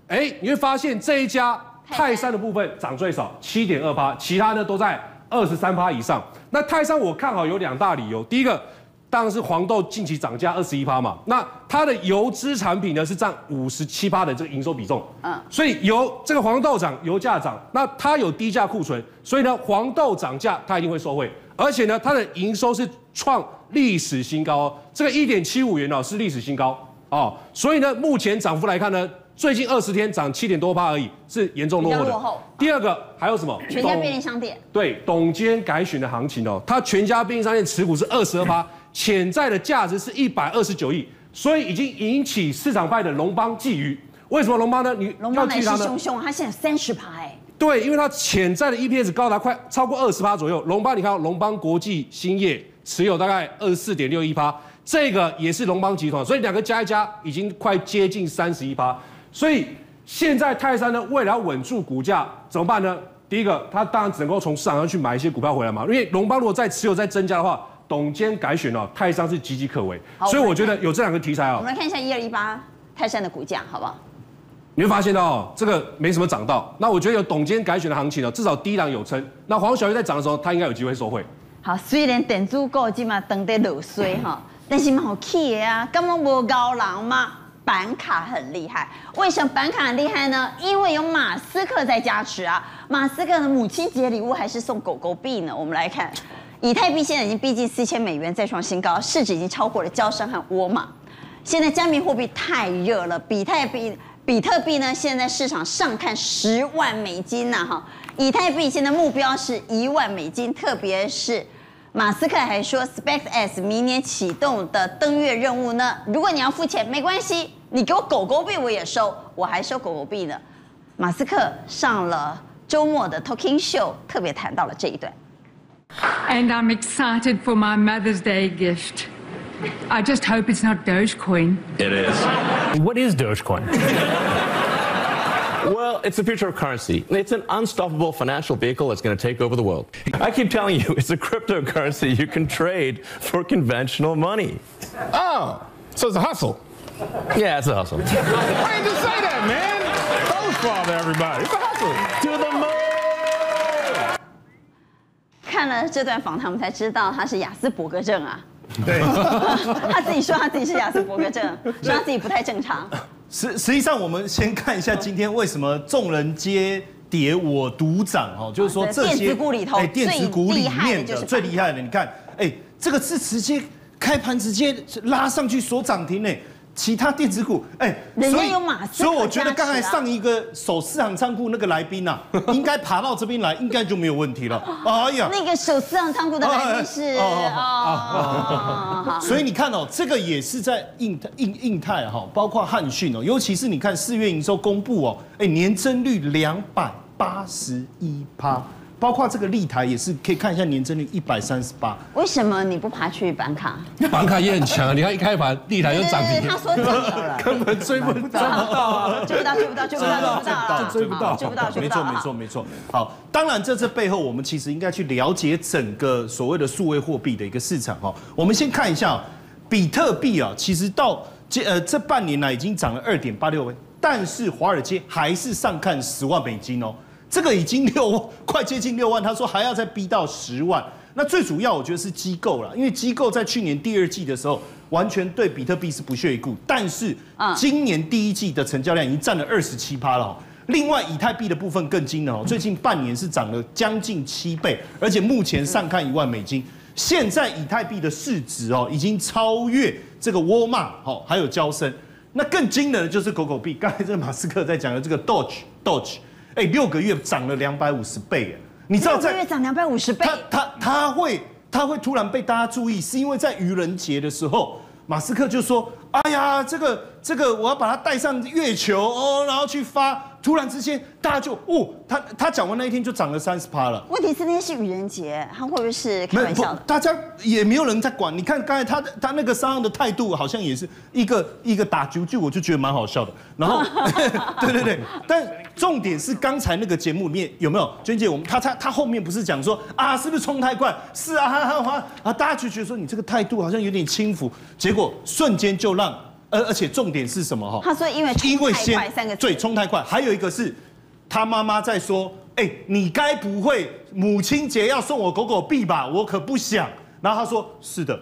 哎，你会发现这一家泰山的部分涨最少，七点二趴，其他呢都在二十三趴以上。那泰山我看好有两大理由，第一个当然是黄豆近期涨价二十一趴嘛，那它的油脂产品呢是占五十七趴的这个营收比重，嗯，所以油这个黄豆涨，油价涨，那它有低价库存，所以呢黄豆涨价它一定会受惠。而且呢，它的营收是创历史新高哦，这个一点七五元哦是历史新高哦，所以呢，目前涨幅来看呢，最近二十天涨七点多趴而已，是严重落后的。落后。第二个还有什么？全家便利商店。对，董监改选的行情哦，它全家便利商店持股是二十二趴，潜在的价值是一百二十九亿，所以已经引起市场派的龙邦觊觎。为什么龙邦呢？你龙邦来势汹汹，它现在三十趴哎。对，因为它潜在的 EPS 高达快超过二十趴左右。龙邦，你看龙邦国际兴业持有大概二十四点六一趴，这个也是龙邦集团，所以两个加一加已经快接近三十一趴。所以现在泰山呢，为了要稳住股价，怎么办呢？第一个，它当然只能够从市场上去买一些股票回来嘛。因为龙邦如果再持有再增加的话，董监改选哦，泰山是岌岌可危。所以我觉得有这两个题材哦。我们来看一下一二一八泰山的股价，好不好？你会发现到这个没什么涨到，那我觉得有董监改选的行情哦，至少低档有撑。那黄小玉在涨的时候，他应该有机会收回。好，虽然电子股今嘛等得落水哈，但是蛮好气的啊，根本无高人嘛。板卡很厉害，为什么板卡很厉害呢？因为有马斯克在加持啊。马斯克的母亲节礼物还是送狗狗币呢。我们来看，以太币现在已经逼近四千美元，再创新高，市值已经超过了交深和沃尔玛。现在加密货币太热了，比特币。比特币呢，现在市场上看十万美金呐，哈，以太币现在目标是一万美金，特别是马斯克还说，SpaceX 明年启动的登月任务呢，如果你要付钱没关系，你给我狗狗币我也收，我还收狗狗币呢。马斯克上了周末的 Talking Show，特别谈到了这一段。And I'm excited for my Mother's Day gift. I just hope it's not Dogecoin. It is. What is Dogecoin? well, it's the future of currency. It's an unstoppable financial vehicle that's going to take over the world. I keep telling you, it's a cryptocurrency you can trade for conventional money. Oh, so it's a hustle. Yeah, it's a hustle. Why didn't you say that, man? Dogecoin to everybody. It's a hustle. To the moon. 看了这段访谈，我们才知道他是亚斯伯格症啊。 对，他自己说他自己是亚斯伯格症，说他自己不太正常。实实际上，我们先看一下今天为什么众人皆跌我独涨哦，就是说这些电子股里头，哎，电子股里面的最厉害的，你看，哎，这个是直接开盘直接拉上去锁涨停呢。其他电子股，哎，人家有马斯克，所以我觉得刚才上一个首四行仓库那个来宾呐、啊，应该爬到这边来，应该就没有问题了。哎呀，那个首四行仓库的来宾是哦，所以你看哦，这个也是在印印印泰哈，包括汉讯哦，尤其是你看四月营收公布哦，哎，年增率两百八十一趴。包括这个立台也是可以看一下年增率一百三十八。为什么你不爬去板卡？板卡也很强，你看一开盘立台就涨停。他说涨了，根本追不到，追不到，追不到，追不到，追不到，追不到，追不到，没错，没错，没错。好，当然这这背后我们其实应该去了解整个所谓的数位货币的一个市场哈。我们先看一下比特币啊，其实到这呃这半年来已经涨了二点八六倍，但是华尔街还是上看十万美金哦。这个已经六万，快接近六万。他说还要再逼到十万。那最主要我觉得是机构了，因为机构在去年第二季的时候完全对比特币是不屑一顾，但是今年第一季的成交量已经占了二十七趴了。另外以太币的部分更惊人哦，最近半年是涨了将近七倍，而且目前上看一万美金。现在以太币的市值哦已经超越这个沃尔玛哦，还有交深。那更惊人的就是狗狗币，刚才这个马斯克在讲的这个 Doge Doge。哎，六个月涨了两百五十倍，哎，你知道在六个月涨两百五十倍，他他他会他会突然被大家注意，是因为在愚人节的时候，马斯克就说：“哎呀，这个这个我要把它带上月球哦，然后去发。”突然之间，大家就哦，他他讲完那一天就涨了三十趴了。问题是那天是愚人节，他会不会是开玩笑的？大家也没有人在管。你看刚才他他那个商量的态度，好像也是一个一个打九九，我就觉得蛮好笑的。然后，对对对，但重点是刚才那个节目里面有没有娟姐？我们他他他后面不是讲说啊，是不是冲太快？是啊，哈哈哈啊，大家就觉得说你这个态度好像有点轻浮，结果瞬间就让。而而且重点是什么哈？他说因为因为先三个对冲太快，还有一个是他妈妈在说，哎，你该不会母亲节要送我狗狗币吧？我可不想。然后他说是的，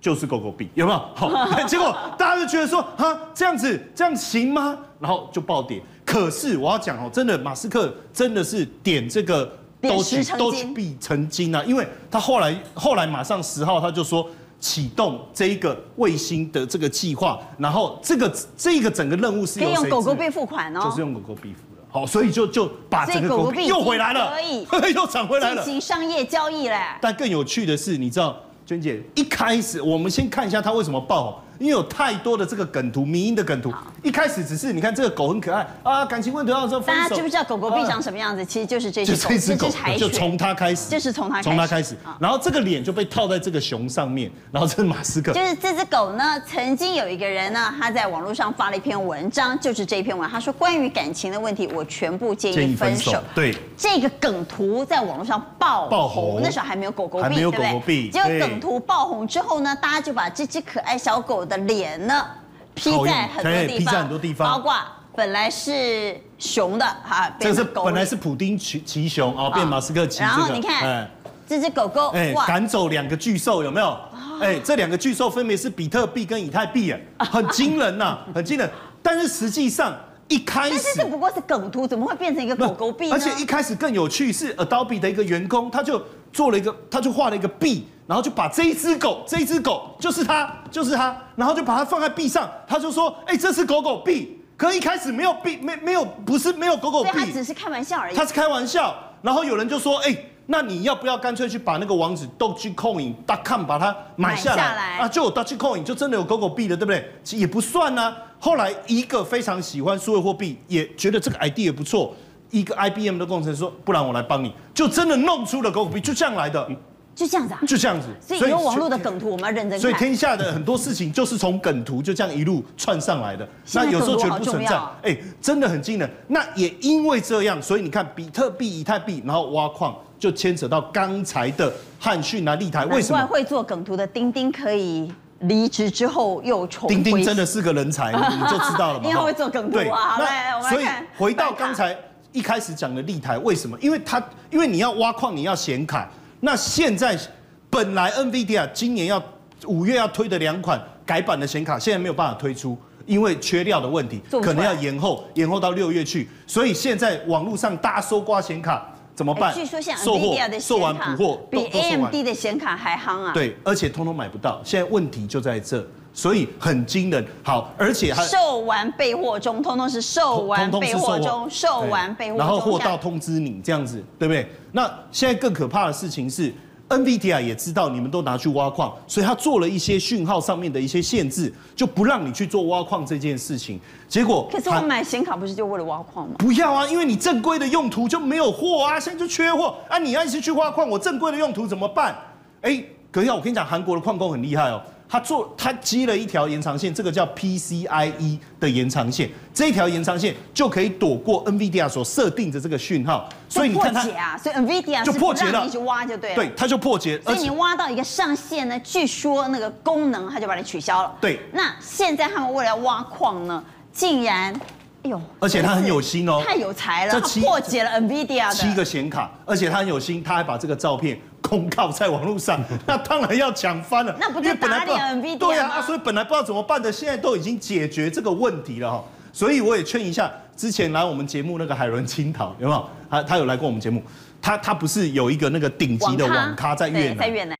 就是狗狗币，有没有？好，结果大家就觉得说，哈，这样子这样行吗？然后就暴跌。可是我要讲哦，真的马斯克真的是点这个都去都去币成金啊，因为他后来后来马上十号他就说。启动这一个卫星的这个计划，然后这个这个整个任务是由谁？用狗狗币付款哦，就是用狗狗币付的。好，所以就就把这个狗狗币又回来了，可以 又涨回来了，进行商业交易嘞。但更有趣的是，你知道，娟姐一开始我们先看一下它为什么爆。因为有太多的这个梗图，迷因的梗图，一开始只是你看这个狗很可爱啊，感情问题要说分手。大家知不知道狗狗币长什么样子？其实就是这只 狗，就这只狗，就从它开始，就是从它从它开始，然后这个脸就被套在这个熊上面，然后这是马斯克。就是这只狗呢，曾经有一个人呢，他在网络上发了一篇文章，就是这篇文，他说关于感情的问题，我全部建议分手。对，这个梗图在网络上爆爆红，那时候还没有狗狗币，还没有狗狗币。结果梗图爆红之后呢，大家就把这只可爱小狗的脸呢。披在很多地方，披在很多地方，包括本来是熊的哈，这是本来是普丁骑骑熊啊，变马斯克骑。然后你看，这只狗狗，哎，赶走两个巨兽有没有？哎，这两个巨兽分别是比特币跟以太币，哎，很惊人呐，很惊人。但是实际上一开始，但是这不过是梗图，怎么会变成一个狗狗币呢？而且一开始更有趣是 Adobe 的一个员工，他就做了一个，他就画了一个币。然后就把这一只狗，这一只狗就是它，就是它，然后就把它放在币上，他就说：“哎，这是狗狗币。”可一开始没有币，没没有不是没有狗狗币，他只是开玩笑而已。他是开玩笑，然后有人就说，哎，那你要不要干脆去把那个网址 dogecoin.com 把它买下来，啊？就有 dogecoin 就真的有狗狗币了，对不对？其实也不算呢、啊。后来一个非常喜欢数位货币，也觉得这个 idea 也不错，一个 IBM 的工程师说，不然我来帮你，就真的弄出了狗狗币，就这样来的。就这样子啊，就这样子。所以有网络的梗图，我们要认真看。所以天下的很多事情就是从梗图就这样一路串上来的。那有时候觉得不存在，哎，真的很惊人。那也因为这样，所以你看比特币、以太币，然后挖矿就牵扯到刚才的汉讯啊、立台。为什么会做梗图的钉钉可以离职之后又重？丁丁真的是个人才，你就知道了嘛。因为会做更多啊。来，我们所以回到刚才一开始讲的立台，为什么？因为他因为你要挖矿，你要显卡。那现在。本来 NVIDIA 今年要五月要推的两款改版的显卡，现在没有办法推出，因为缺料的问题，可能要延后，延后到六月去。所以现在网络上大家搜刮显卡怎么办？据说像 NVIDIA 的售完补货，比 AMD 的显卡还夯啊！对，而且通通买不到。现在问题就在这，所以很惊人。好，而且还售完备货中，通通是售完备货中，售完备货中，然后货到通知你这样子，对不对？那现在更可怕的事情是。NVIDIA 也知道你们都拿去挖矿，所以他做了一些讯号上面的一些限制，就不让你去做挖矿这件事情。结果，可是我买显卡不是就为了挖矿吗？不要啊，因为你正规的用途就没有货啊，现在就缺货啊。你要一直去挖矿，我正规的用途怎么办？哎，可是我跟你讲，韩国的矿工很厉害哦。他做，他积了一条延长线，这个叫 PCIe 的延长线，这一条延长线就可以躲过 NVIDIA 所设定的这个讯号，所以你看它啊，所以 NVIDIA 就破解了，你去挖就对了，对，它就破解，所以你挖到一个上限呢，据说那个功能它就把你取消了，对。那现在他们为了挖矿呢，竟然，哎呦，而且他很有心哦，太有才了，他破解了 NVIDIA 的七个显卡，而且他很有心，他还把这个照片。公告在网络上，那当然要抢翻了。那不就打脸 NVIDIA 对啊，所以本来不知道怎么办的，现在都已经解决这个问题了哈。所以我也劝一下，之前来我们节目那个海伦青桃有没有？他他有来过我们节目，他他不是有一个那个顶级的网咖在越南？在越南。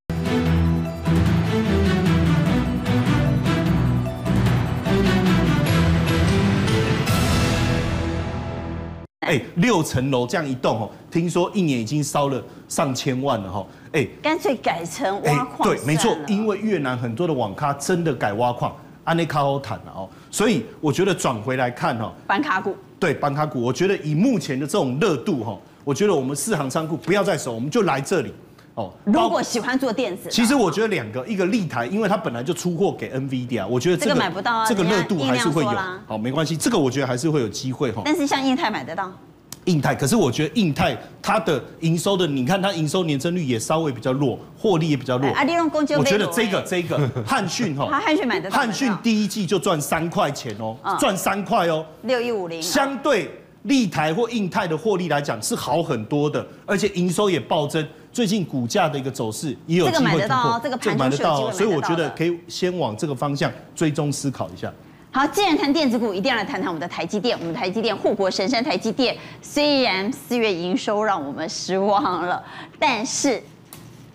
哎，六层楼这样一栋哦，听说一年已经烧了上千万了哈。哎，干脆改成挖矿。对，没错，因为越南很多的网咖真的改挖矿，安内卡欧坦了哦。所以我觉得转回来看哈，板卡股。对，板卡股，我觉得以目前的这种热度哈，我觉得我们四行仓库不要再守，我们就来这里哦。如果喜欢做电子，其实我觉得两个，一个立台，因为它本来就出货给 NVIDIA，我觉得这个、这个、买不到啊，这个热度还是会有。好，没关系，这个我觉得还是会有机会哈。但是像印泰买得到。印泰，可是我觉得印泰它的营收的，你看它营收年增率也稍微比较弱，获利也比较弱。我觉得这个这个 汉讯哈，汉讯买的汉讯第一季就赚三块钱哦，赚三块哦，六一五零。相对立台或印泰的获利来讲是好很多的，而且营收也暴增，最近股价的一个走势也有机会突破。这个买得到，这个盘买得到，所以我觉得可以先往这个方向追踪思考一下。好，既然谈电子股，一定要来谈谈我们的台积电。我们台积电护国神山台积电，虽然四月营收让我们失望了，但是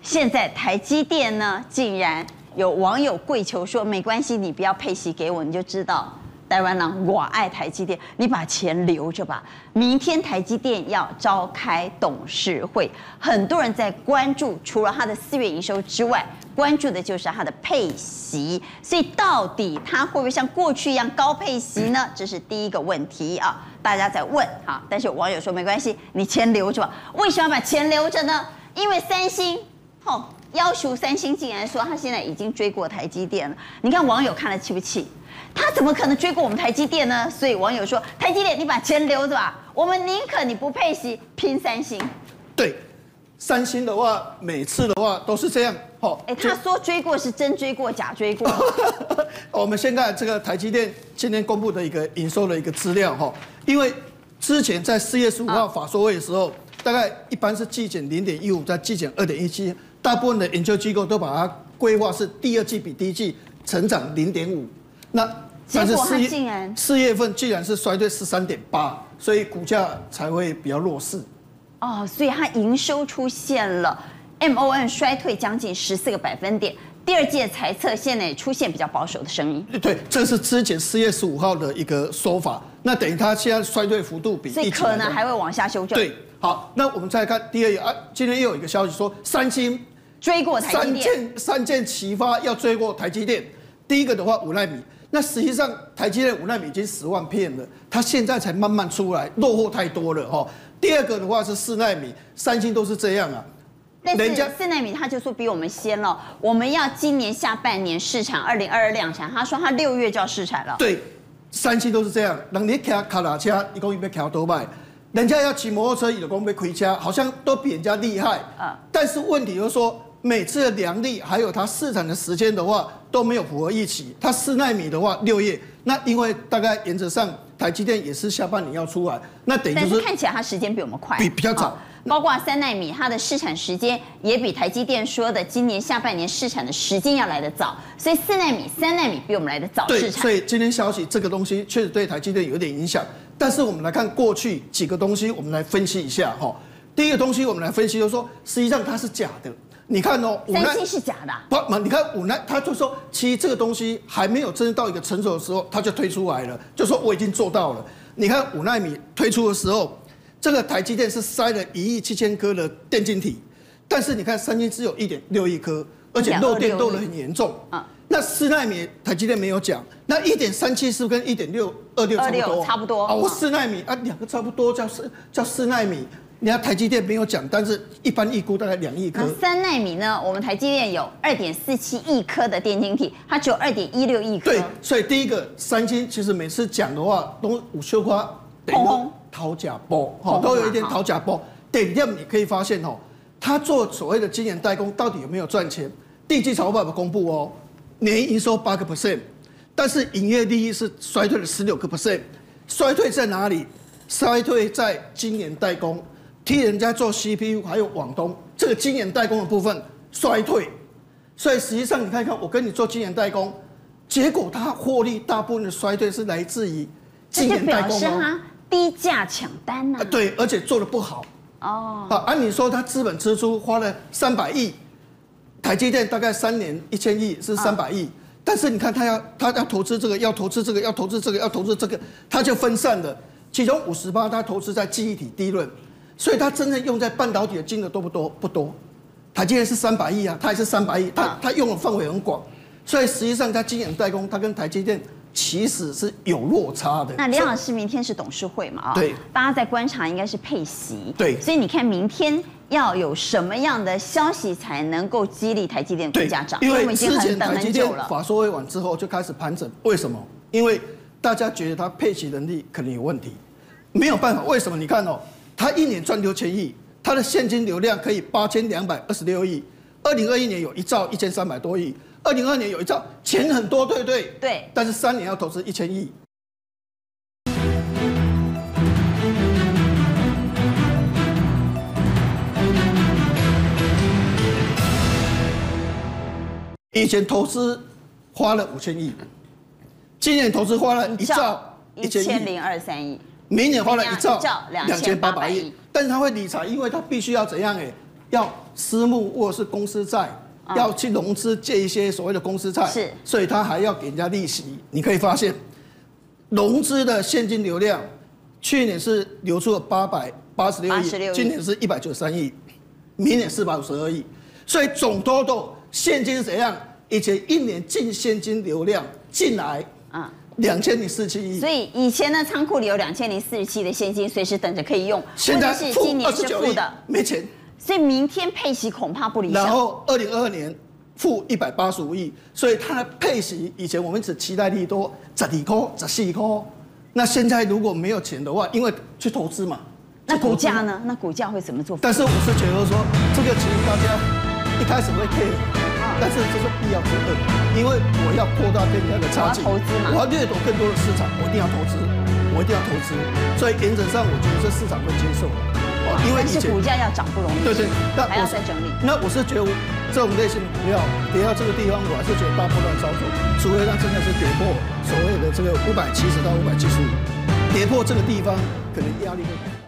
现在台积电呢，竟然有网友跪求说，没关系，你不要配息给我，你就知道。台湾人我爱台积电，你把钱留着吧。明天台积电要召开董事会，很多人在关注，除了它的四月营收之外，关注的就是它的配息。所以到底它会不会像过去一样高配息呢？这是第一个问题啊，大家在问哈。但是网友说没关系，你钱留着吧。为什么要把钱留着呢？因为三星，吼，要求三星竟然说他现在已经追过台积电了。你看网友看了气不气？他怎么可能追过我们台积电呢？所以网友说：“台积电，你把钱留着吧，我们宁可你不配息，拼三星。”对，三星的话，每次的话都是这样。哦，哎，他说追过是真追过，假追过。我们先看这个台积电今天公布的一个营收的一个资料哈，因为之前在四月十五号法说会的时候，啊、大概一般是季减零点一五，再季减二点一七，大部分的研究机构都把它规划是第二季比第一季成长零点五。那但是四月四月份既然是衰退十三点八，所以股价才会比较弱势。哦，所以它营收出现了 MON 衰退将近十四个百分点，第二届财测现在也出现比较保守的声音。对，这是之前四月十五号的一个说法，那等于它现在衰退幅度比所以可能还会往下修正。对，好，那我们再看第二页啊，今天又有一个消息说三星追过台积电，三箭三箭齐发要追过台积电。第一个的话五纳米，那实际上台积电五纳米已经十万片了，它现在才慢慢出来，落后太多了哈。第二个的话是四纳米，三星都是这样啊。但是四纳米他就说比我们先了，我们要今年下半年试产，二零二二量产。他说他六月就要试产了。对，三星都是这样。人家开卡拉车，一共要开多卖，人家要骑摩托车，一共被亏车，好像都比人家厉害。啊。但是问题就是说，每次的良率还有它试产的时间的话都没有符合预期。它四纳米的话六月，那因为大概原则上台积电也是下半年要出来，那等于就是，是看起来它时间比我们快，比比较早。包括三纳米，它的试产时间也比台积电说的今年下半年试产的时间要来得早，所以四纳米、三纳米比我们来得早试产。所以今天消息这个东西确实对台积电有点影响。但是我们来看过去几个东西，我们来分析一下哈。第一个东西我们来分析，就是说实际上它是假的。你看哦，三星是假的、啊。不，你看五奈，他就说其实这个东西还没有真正到一个成熟的时候，他就推出来了，就说我已经做到了。你看五奈米推出的时候。这个台积电是塞了一亿七千颗的电晶体，但是你看三星只有一点六亿颗，而且漏电漏得很严重。啊，那四奈米台积电没有讲，那一点三七是不是跟一点六二六差不多？差不多。哦，四奈米啊，两个差不多叫四叫四奈米。你看台积电没有讲，但是一般预估大概两亿颗。三纳米呢？我们台积电有二点四七亿颗的电晶体，它只有二点一六亿颗。对，所以第一个三星其实每次讲的话都五秀花。轰轰讨价波，哈，都有一点讨价波。点点你可以发现哦，他做所谓的晶圆代工到底有没有赚钱？第一季财报公布哦，年营收八个 percent，但是营业利益是衰退了十六个 percent。衰退在哪里？衰退在晶圆代工，替人家做 CPU 还有网通，这个晶圆代工的部分衰退。所以实际上你看看，我跟你做晶圆代工，结果它获利大部分的衰退是来自于晶圆代工哦。低价抢单呐、啊？对，而且做的不好哦。啊，按你说他资本支出花了三百亿，台积电大概三年一千亿是三百亿，但是你看他要他要投资这个，要投资这个，要投资这个，要投资这个，他就分散了，其中五十八他投资在记忆体低润，所以他真正用在半导体的金额多不多？不多。台积电是三百亿啊，他也是三百亿，他他用的范围很广，所以实际上他晶圆代工，他跟台积电。其实是有落差的。那梁老师明天是董事会嘛？啊，对，大家在观察应该是配席。对，所以你看明天要有什么样的消息才能够激励台积电股价涨？因为之前台积电法说会完之后就开始盘整，为什么？因为大家觉得它配息能力可能有问题，没有办法。为什么？你看哦，它一年赚六千亿，他的现金流量可以八千两百二十六亿，二零二一年有一兆一千三百多亿。二零二年有一兆，钱很多，对不对？对。但是三年要投资一千亿。以前投资花了五千亿，今年投资花了一兆一千零二三亿，明年花了一兆两千八百亿。但是他会理财，因为他必须要怎样？哎，要私募或者是公司债。要去融资借一些所谓的公司债，是，所以他还要给人家利息。你可以发现，融资的现金流量，去年是流出了八百八十六亿，今年是一百九十三亿，明年四百五十二亿。所以总多头现金是怎样？以前一年净现金流量进来啊，两千零四十七亿。所以以前呢，仓库里有两千零四十七的现金，随时等着可以用。现在是今年是负的，没钱。所以明天配息恐怕不理想。然后二零二二年负一百八十五亿，所以它的配息以前我们只期待利多十二块、十四块，那现在如果没有钱的话，因为去投资嘛，那股价呢？那股价会怎么做？但是我是觉得说，这个其实大家一开始会 care，但是这是必要之恶，因为我要扩大跟人家的差距，我要掠夺更多的市场，我一定要投资，我一定要投资，所以原则上我觉得这市场会接受。因为是股价要涨不容易，对对，那还要再整理。那我是觉得这种类型的股票跌到这个地方，我还是觉得大波段操作，除非它真的是跌破所谓的这个五百七十到五百七十五，跌破这个地方，可能压力会。